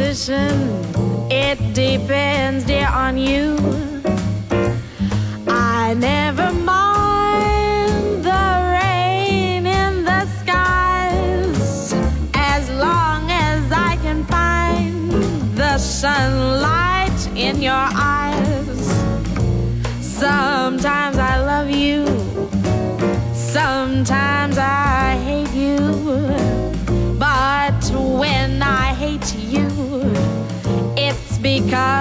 disposition, it depends, dear, on you. I never mind the rain in the skies as long as I can find the sunlight in your eyes. It's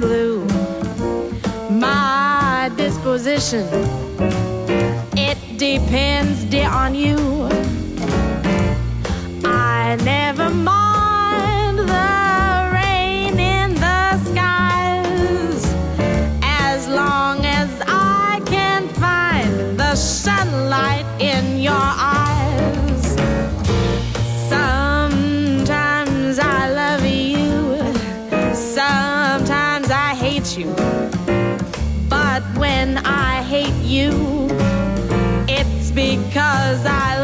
Blue. My disposition, it depends, dear, on you. I never mind hate you. But when I hate you, it's because I.